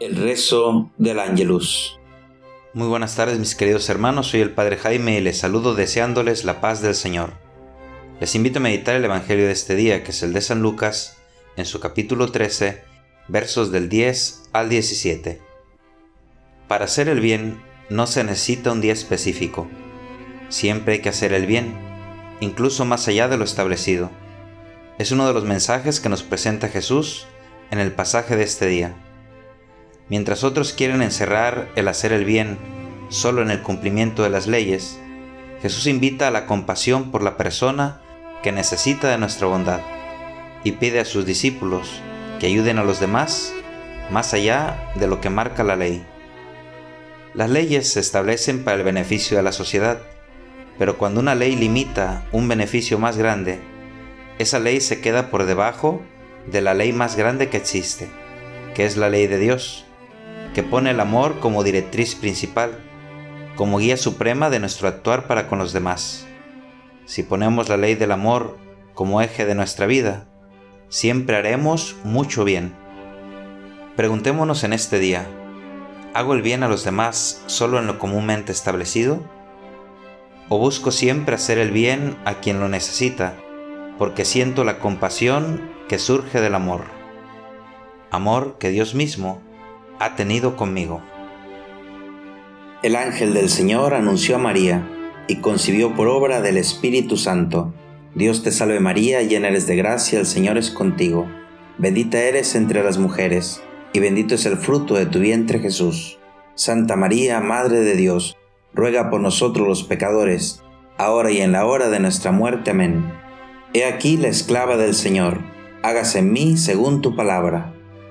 El rezo del Ángelus. Muy buenas tardes mis queridos hermanos, soy el Padre Jaime y les saludo deseándoles la paz del Señor. Les invito a meditar el Evangelio de este día, que es el de San Lucas, en su capítulo 13, versos del 10 al 17. Para hacer el bien no se necesita un día específico. Siempre hay que hacer el bien, incluso más allá de lo establecido. Es uno de los mensajes que nos presenta Jesús en el pasaje de este día. Mientras otros quieren encerrar el hacer el bien solo en el cumplimiento de las leyes, Jesús invita a la compasión por la persona que necesita de nuestra bondad y pide a sus discípulos que ayuden a los demás más allá de lo que marca la ley. Las leyes se establecen para el beneficio de la sociedad, pero cuando una ley limita un beneficio más grande, esa ley se queda por debajo de la ley más grande que existe, que es la ley de Dios que pone el amor como directriz principal, como guía suprema de nuestro actuar para con los demás. Si ponemos la ley del amor como eje de nuestra vida, siempre haremos mucho bien. Preguntémonos en este día, ¿hago el bien a los demás solo en lo comúnmente establecido? ¿O busco siempre hacer el bien a quien lo necesita, porque siento la compasión que surge del amor? Amor que Dios mismo ha tenido conmigo. El ángel del Señor anunció a María y concibió por obra del Espíritu Santo. Dios te salve María, llena eres de gracia, el Señor es contigo. Bendita eres entre las mujeres, y bendito es el fruto de tu vientre Jesús. Santa María, Madre de Dios, ruega por nosotros los pecadores, ahora y en la hora de nuestra muerte. Amén. He aquí la esclava del Señor, hágase en mí según tu palabra.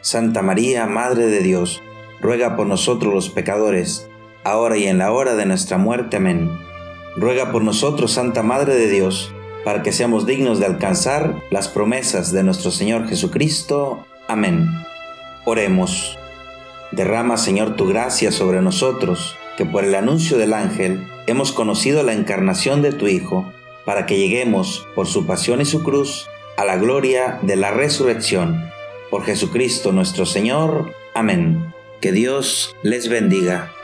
Santa María, Madre de Dios, ruega por nosotros los pecadores, ahora y en la hora de nuestra muerte. Amén. Ruega por nosotros, Santa Madre de Dios, para que seamos dignos de alcanzar las promesas de nuestro Señor Jesucristo. Amén. Oremos. Derrama, Señor, tu gracia sobre nosotros, que por el anuncio del ángel hemos conocido la encarnación de tu Hijo, para que lleguemos, por su pasión y su cruz, a la gloria de la resurrección por Jesucristo nuestro Señor. Amén. Que Dios les bendiga.